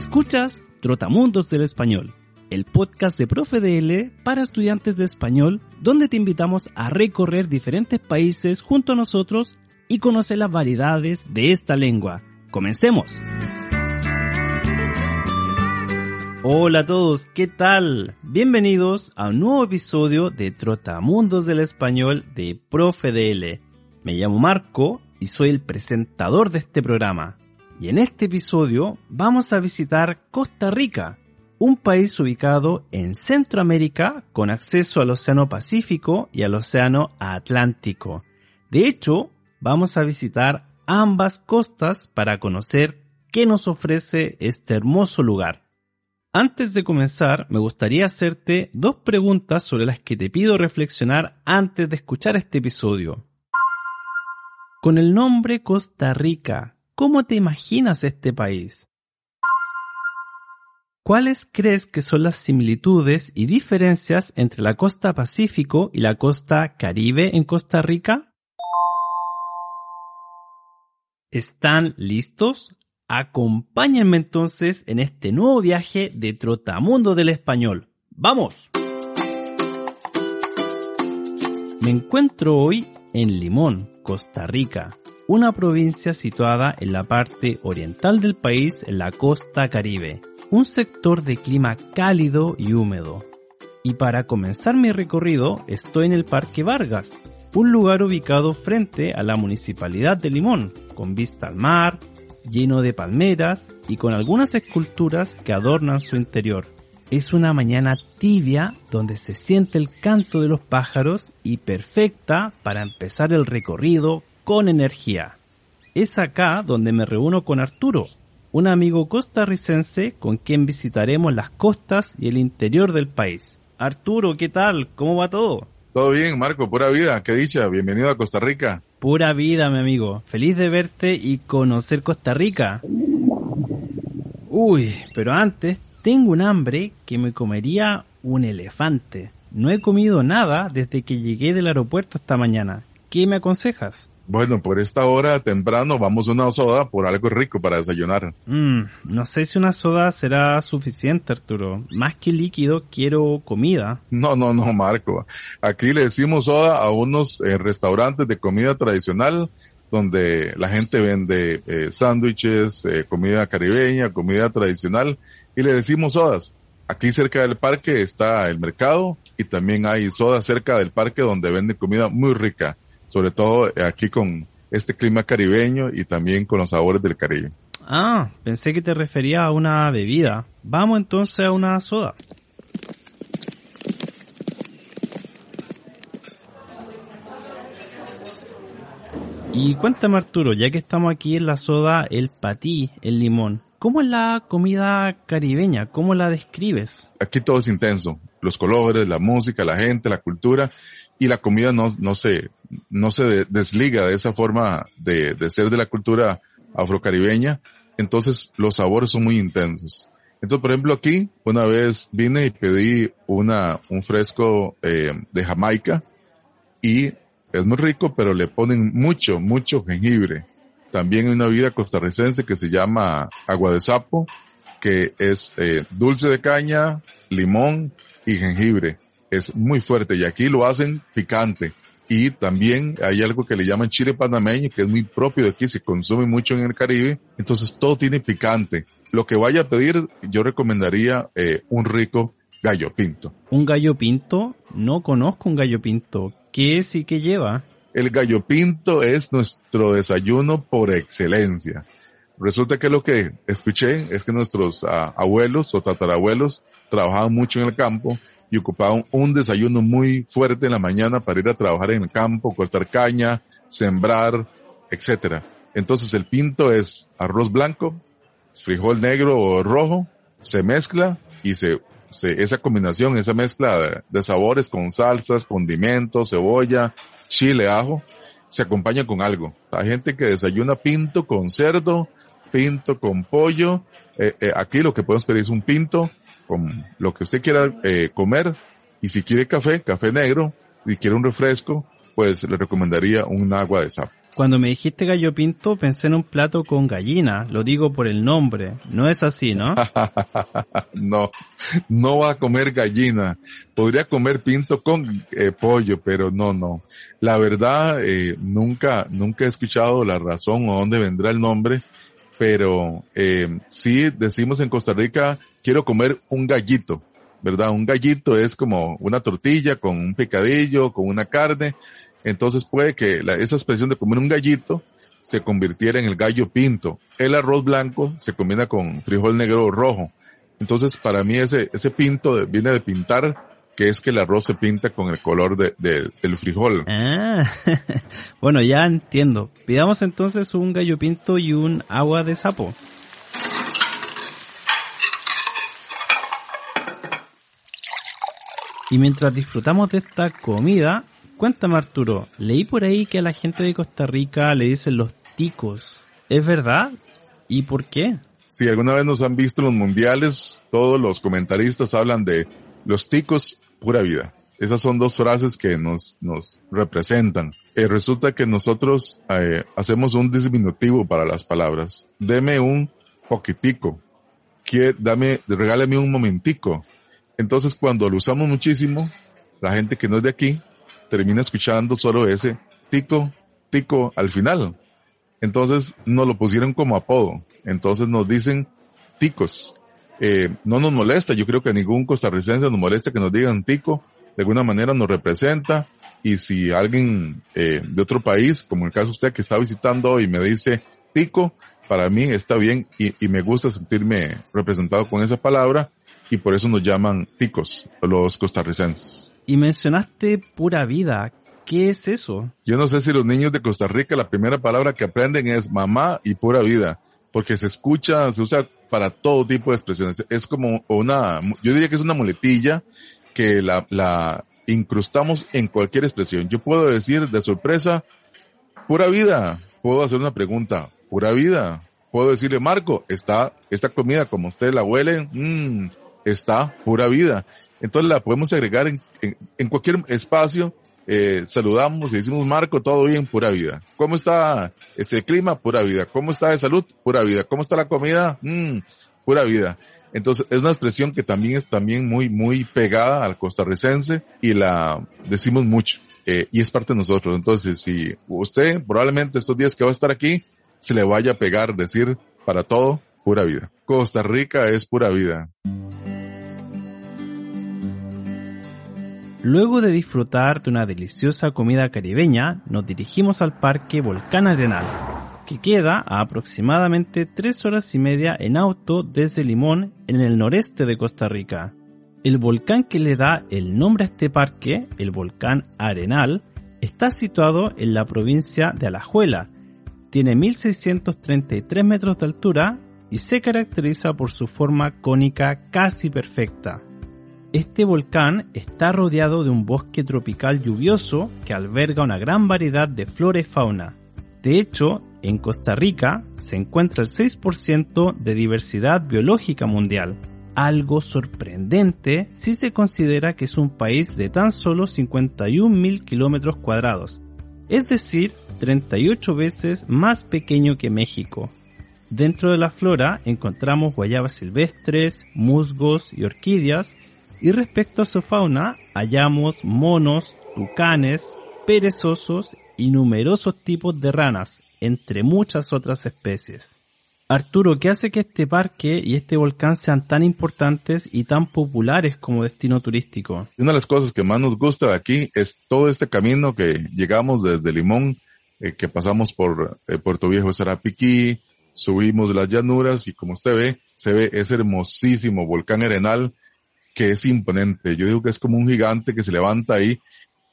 Escuchas Trotamundos del Español, el podcast de Profe DL para estudiantes de español, donde te invitamos a recorrer diferentes países junto a nosotros y conocer las variedades de esta lengua. ¡Comencemos! Hola a todos, ¿qué tal? Bienvenidos a un nuevo episodio de Trotamundos del Español de Profe DL. Me llamo Marco y soy el presentador de este programa. Y en este episodio vamos a visitar Costa Rica, un país ubicado en Centroamérica con acceso al Océano Pacífico y al Océano Atlántico. De hecho, vamos a visitar ambas costas para conocer qué nos ofrece este hermoso lugar. Antes de comenzar, me gustaría hacerte dos preguntas sobre las que te pido reflexionar antes de escuchar este episodio. Con el nombre Costa Rica, ¿cómo te imaginas este país? ¿Cuáles crees que son las similitudes y diferencias entre la costa Pacífico y la costa Caribe en Costa Rica? ¿Están listos? Acompáñenme entonces en este nuevo viaje de Trotamundo del Español. ¡Vamos! Me encuentro hoy en Limón, Costa Rica, una provincia situada en la parte oriental del país en la costa caribe, un sector de clima cálido y húmedo. Y para comenzar mi recorrido estoy en el Parque Vargas, un lugar ubicado frente a la municipalidad de Limón, con vista al mar, lleno de palmeras y con algunas esculturas que adornan su interior. Es una mañana tibia donde se siente el canto de los pájaros y perfecta para empezar el recorrido con energía. Es acá donde me reúno con Arturo, un amigo costarricense con quien visitaremos las costas y el interior del país. Arturo, ¿qué tal? ¿Cómo va todo? Todo bien, Marco, pura vida, qué dicha, bienvenido a Costa Rica. Pura vida, mi amigo. Feliz de verte y conocer Costa Rica. Uy, pero antes tengo un hambre que me comería un elefante. No he comido nada desde que llegué del aeropuerto esta mañana. ¿Qué me aconsejas? Bueno, por esta hora temprano vamos a una soda por algo rico para desayunar. Mm, no sé si una soda será suficiente, Arturo. Más que líquido, quiero comida. No, no, no, Marco. Aquí le decimos soda a unos eh, restaurantes de comida tradicional donde la gente vende eh, sándwiches, eh, comida caribeña, comida tradicional y le decimos sodas. Aquí cerca del parque está el mercado y también hay sodas cerca del parque donde venden comida muy rica sobre todo aquí con este clima caribeño y también con los sabores del Caribe. Ah, pensé que te refería a una bebida. Vamos entonces a una soda. Y cuéntame Arturo, ya que estamos aquí en la soda El Patí, el limón, ¿cómo es la comida caribeña? ¿Cómo la describes? Aquí todo es intenso, los colores, la música, la gente, la cultura y la comida no, no se, no se desliga de esa forma de, de ser de la cultura afrocaribeña. Entonces los sabores son muy intensos. Entonces, por ejemplo, aquí una vez vine y pedí una, un fresco eh, de Jamaica y es muy rico, pero le ponen mucho, mucho jengibre. También hay una vida costarricense que se llama agua de sapo, que es eh, dulce de caña, limón y jengibre es muy fuerte y aquí lo hacen picante. Y también hay algo que le llaman chile panameño, que es muy propio de aquí, se consume mucho en el Caribe. Entonces todo tiene picante. Lo que vaya a pedir, yo recomendaría eh, un rico gallo pinto. ¿Un gallo pinto? No conozco un gallo pinto. ¿Qué es y qué lleva? El gallo pinto es nuestro desayuno por excelencia. Resulta que lo que escuché es que nuestros ah, abuelos o tatarabuelos trabajaban mucho en el campo y ocupaban un desayuno muy fuerte en la mañana para ir a trabajar en el campo, cortar caña, sembrar, etcétera. Entonces el pinto es arroz blanco, frijol negro o rojo, se mezcla y se, esa combinación, esa mezcla de, de, sabores con salsas, condimentos, cebolla, chile, ajo, se acompaña con algo. Hay gente que desayuna pinto con cerdo, pinto con pollo. Eh, eh, aquí lo que podemos pedir es un pinto con lo que usted quiera eh, comer. Y si quiere café, café negro. Si quiere un refresco, pues le recomendaría un agua de sapo. Cuando me dijiste gallo pinto pensé en un plato con gallina, lo digo por el nombre, no es así, ¿no? no, no va a comer gallina, podría comer pinto con eh, pollo, pero no, no. La verdad, eh, nunca, nunca he escuchado la razón o dónde vendrá el nombre, pero eh, sí decimos en Costa Rica, quiero comer un gallito, ¿verdad? Un gallito es como una tortilla con un picadillo, con una carne, entonces puede que la, esa expresión de comer un gallito se convirtiera en el gallo pinto. El arroz blanco se combina con frijol negro o rojo. Entonces para mí ese, ese pinto viene de pintar, que es que el arroz se pinta con el color de, del frijol. Ah, bueno, ya entiendo. Pidamos entonces un gallo pinto y un agua de sapo. Y mientras disfrutamos de esta comida, Cuéntame Arturo, leí por ahí que a la gente de Costa Rica le dicen los ticos. ¿Es verdad? ¿Y por qué? Si alguna vez nos han visto en los mundiales, todos los comentaristas hablan de los ticos, pura vida. Esas son dos frases que nos, nos representan. Eh, resulta que nosotros eh, hacemos un disminutivo para las palabras. Deme un poquitico. Que, dame, regálame un momentico. Entonces cuando lo usamos muchísimo, la gente que no es de aquí termina escuchando solo ese tico, tico al final. Entonces nos lo pusieron como apodo. Entonces nos dicen ticos. Eh, no nos molesta, yo creo que a ningún costarricense nos molesta que nos digan tico. De alguna manera nos representa. Y si alguien eh, de otro país, como el caso de usted que está visitando y me dice tico, para mí está bien y, y me gusta sentirme representado con esa palabra y por eso nos llaman ticos los costarricenses. Y mencionaste pura vida. ¿Qué es eso? Yo no sé si los niños de Costa Rica la primera palabra que aprenden es mamá y pura vida, porque se escucha, se usa para todo tipo de expresiones. Es como una, yo diría que es una muletilla que la, la incrustamos en cualquier expresión. Yo puedo decir de sorpresa, pura vida. Puedo hacer una pregunta, pura vida. Puedo decirle, Marco, está esta comida como usted la huele, mmm, está pura vida. Entonces la podemos agregar en, en, cualquier espacio. Eh, saludamos y decimos, Marco, todo bien, pura vida. ¿Cómo está este clima? Pura vida. ¿Cómo está de salud? Pura vida. ¿Cómo está la comida? Mm, pura vida. Entonces es una expresión que también es también muy, muy pegada al costarricense y la decimos mucho. Eh, y es parte de nosotros. Entonces, si usted probablemente estos días que va a estar aquí, se le vaya a pegar decir para todo, pura vida. Costa Rica es pura vida. Luego de disfrutar de una deliciosa comida caribeña, nos dirigimos al Parque Volcán Arenal, que queda a aproximadamente tres horas y media en auto desde Limón, en el noreste de Costa Rica. El volcán que le da el nombre a este parque, el volcán Arenal, está situado en la provincia de Alajuela. Tiene 1633 metros de altura y se caracteriza por su forma cónica casi perfecta. Este volcán está rodeado de un bosque tropical lluvioso que alberga una gran variedad de flora y fauna. De hecho, en Costa Rica se encuentra el 6% de diversidad biológica mundial, algo sorprendente si se considera que es un país de tan solo 51.000 kilómetros cuadrados, es decir, 38 veces más pequeño que México. Dentro de la flora encontramos guayabas silvestres, musgos y orquídeas, y respecto a su fauna, hallamos monos, tucanes, perezosos y numerosos tipos de ranas, entre muchas otras especies. Arturo, ¿qué hace que este parque y este volcán sean tan importantes y tan populares como destino turístico? Una de las cosas que más nos gusta de aquí es todo este camino que llegamos desde Limón, eh, que pasamos por eh, Puerto Viejo Sarapiquí, subimos las llanuras y como usted ve, se ve ese hermosísimo volcán Arenal que es imponente. Yo digo que es como un gigante que se levanta ahí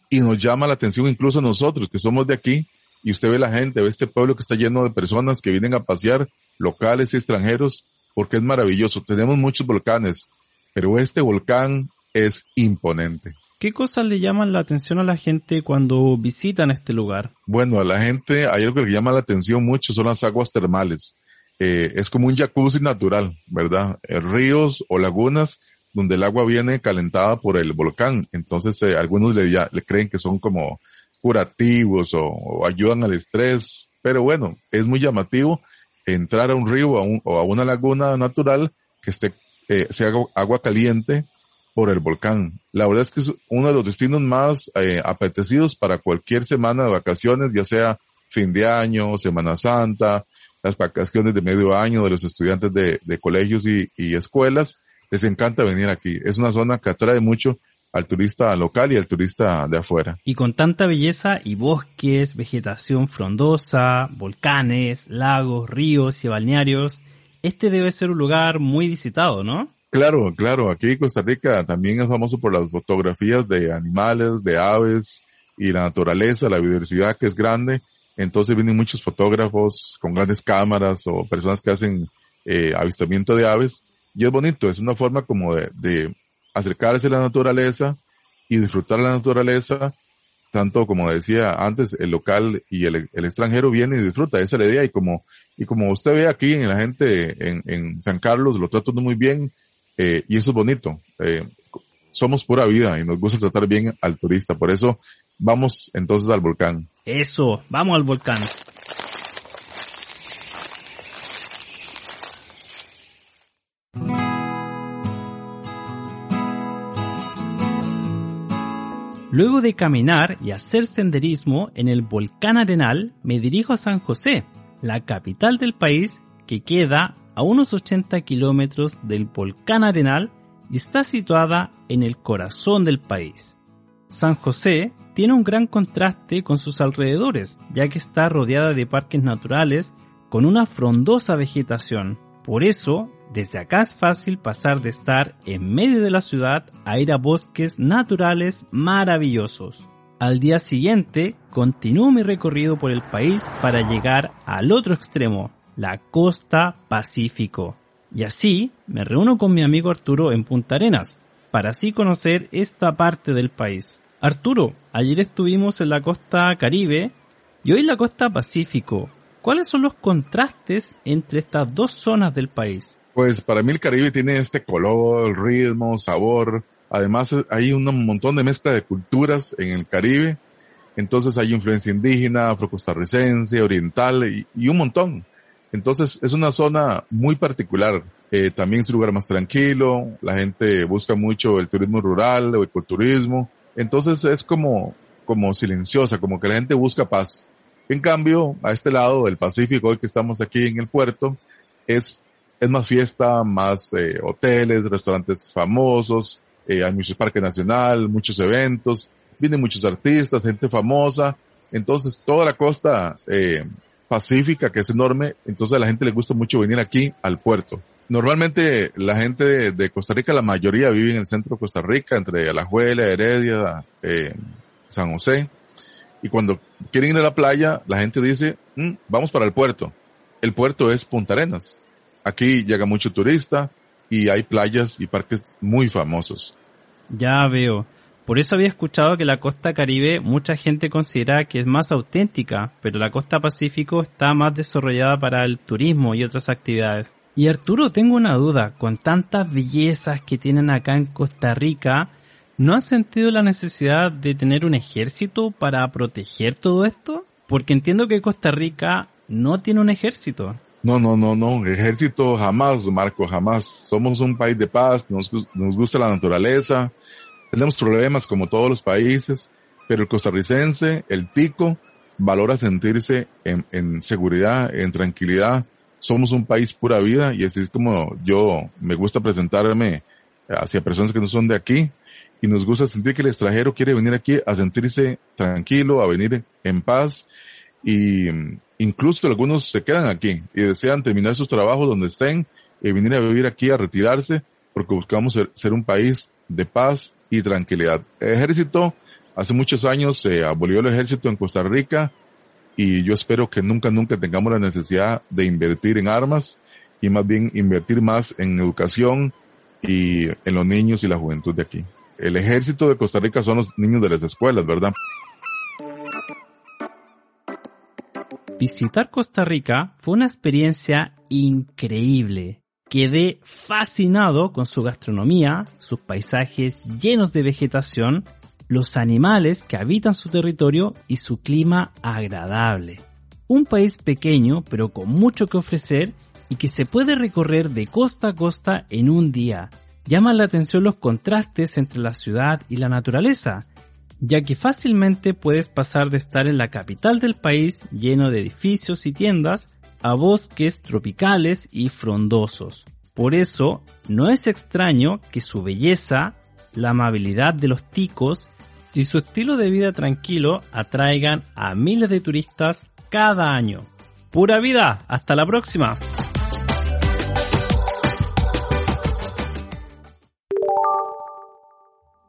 y nos llama la atención incluso a nosotros que somos de aquí y usted ve la gente, ve este pueblo que está lleno de personas que vienen a pasear, locales y extranjeros, porque es maravilloso. Tenemos muchos volcanes, pero este volcán es imponente. ¿Qué cosas le llaman la atención a la gente cuando visitan este lugar? Bueno, a la gente hay algo que le llama la atención mucho, son las aguas termales. Eh, es como un jacuzzi natural, ¿verdad? Eh, ríos o lagunas donde el agua viene calentada por el volcán. Entonces, eh, algunos le, le, creen que son como curativos o, ayudan al estrés, pero bueno, es muy llamativo entrar a un río o a, una laguna natural que esté, eh, sea agua caliente por el volcán. La verdad es que es uno de los destinos más eh, apetecidos para cualquier semana de vacaciones, ya sea fin de año, Semana Santa, las vacaciones de medio año de los estudiantes de, colegios y, escuelas. Les encanta venir aquí. Es una zona que atrae mucho al turista local y al turista de afuera. Y con tanta belleza y bosques, vegetación frondosa, volcanes, lagos, ríos y balnearios, este debe ser un lugar muy visitado, ¿no? Claro, claro. Aquí Costa Rica también es famoso por las fotografías de animales, de aves y la naturaleza, la biodiversidad que es grande. Entonces vienen muchos fotógrafos con grandes cámaras o personas que hacen eh, avistamiento de aves. Y es bonito, es una forma como de, de acercarse a la naturaleza y disfrutar la naturaleza, tanto como decía antes, el local y el, extranjero viene y disfruta, esa es la idea, y como, y como usted ve aquí en la gente en, en San Carlos, lo tratan muy bien, eh, y eso es bonito. Eh, somos pura vida y nos gusta tratar bien al turista, por eso vamos entonces al volcán. Eso, vamos al volcán. Luego de caminar y hacer senderismo en el volcán Arenal, me dirijo a San José, la capital del país que queda a unos 80 kilómetros del volcán Arenal y está situada en el corazón del país. San José tiene un gran contraste con sus alrededores, ya que está rodeada de parques naturales con una frondosa vegetación. Por eso, desde acá es fácil pasar de estar en medio de la ciudad a ir a bosques naturales maravillosos. Al día siguiente, continúo mi recorrido por el país para llegar al otro extremo, la costa Pacífico. Y así me reúno con mi amigo Arturo en Punta Arenas, para así conocer esta parte del país. Arturo, ayer estuvimos en la costa Caribe y hoy la costa Pacífico. ¿Cuáles son los contrastes entre estas dos zonas del país? Pues para mí el Caribe tiene este color, ritmo, sabor. Además hay un montón de mezcla de culturas en el Caribe. Entonces hay influencia indígena, afrocostarricense, oriental y, un montón. Entonces es una zona muy particular. Eh, también es un lugar más tranquilo. La gente busca mucho el turismo rural o ecoturismo. Entonces es como, como silenciosa, como que la gente busca paz. En cambio, a este lado del Pacífico, hoy que estamos aquí en el puerto, es, es más fiesta, más eh, hoteles, restaurantes famosos, eh, hay muchos parques nacional, muchos eventos, vienen muchos artistas, gente famosa. Entonces toda la costa eh, pacífica, que es enorme, entonces a la gente le gusta mucho venir aquí al puerto. Normalmente la gente de, Costa Rica, la mayoría vive en el centro de Costa Rica, entre Alajuela, Heredia, eh, San José. Y cuando quieren ir a la playa, la gente dice, mm, vamos para el puerto. El puerto es Punta Arenas. Aquí llega mucho turista y hay playas y parques muy famosos. Ya veo. Por eso había escuchado que la costa caribe mucha gente considera que es más auténtica, pero la costa pacífico está más desarrollada para el turismo y otras actividades. Y Arturo, tengo una duda, con tantas bellezas que tienen acá en Costa Rica, ¿no han sentido la necesidad de tener un ejército para proteger todo esto? Porque entiendo que Costa Rica no tiene un ejército. No, no, no, no, ejército jamás, Marco, jamás. Somos un país de paz, nos, nos gusta la naturaleza, tenemos problemas como todos los países, pero el costarricense, el tico, valora sentirse en, en seguridad, en tranquilidad. Somos un país pura vida y así es como yo me gusta presentarme hacia personas que no son de aquí y nos gusta sentir que el extranjero quiere venir aquí a sentirse tranquilo, a venir en paz y incluso algunos se quedan aquí y desean terminar sus trabajos donde estén y venir a vivir aquí a retirarse porque buscamos ser, ser un país de paz y tranquilidad. El ejército, hace muchos años se abolió el ejército en Costa Rica y yo espero que nunca, nunca tengamos la necesidad de invertir en armas y más bien invertir más en educación y en los niños y la juventud de aquí. El ejército de Costa Rica son los niños de las escuelas, ¿verdad? Visitar Costa Rica fue una experiencia increíble. Quedé fascinado con su gastronomía, sus paisajes llenos de vegetación los animales que habitan su territorio y su clima agradable. Un país pequeño pero con mucho que ofrecer y que se puede recorrer de costa a costa en un día. Llaman la atención los contrastes entre la ciudad y la naturaleza, ya que fácilmente puedes pasar de estar en la capital del país lleno de edificios y tiendas a bosques tropicales y frondosos. Por eso, no es extraño que su belleza, la amabilidad de los ticos y su estilo de vida tranquilo atraigan a miles de turistas cada año. Pura vida, hasta la próxima.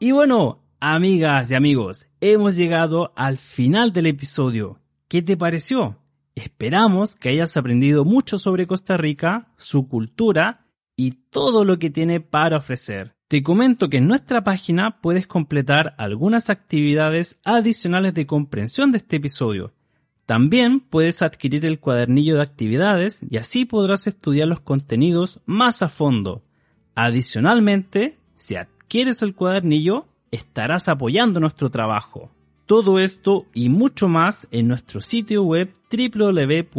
Y bueno, amigas y amigos, hemos llegado al final del episodio. ¿Qué te pareció? Esperamos que hayas aprendido mucho sobre Costa Rica, su cultura y todo lo que tiene para ofrecer. Te comento que en nuestra página puedes completar algunas actividades adicionales de comprensión de este episodio. También puedes adquirir el cuadernillo de actividades y así podrás estudiar los contenidos más a fondo. Adicionalmente, si quieres el cuadernillo, estarás apoyando nuestro trabajo. Todo esto y mucho más en nuestro sitio web www.profedl.es.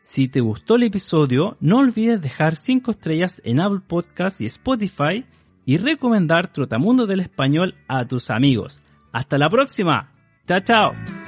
Si te gustó el episodio, no olvides dejar 5 estrellas en Apple Podcast y Spotify y recomendar Trotamundo del Español a tus amigos. Hasta la próxima. Chao, chao.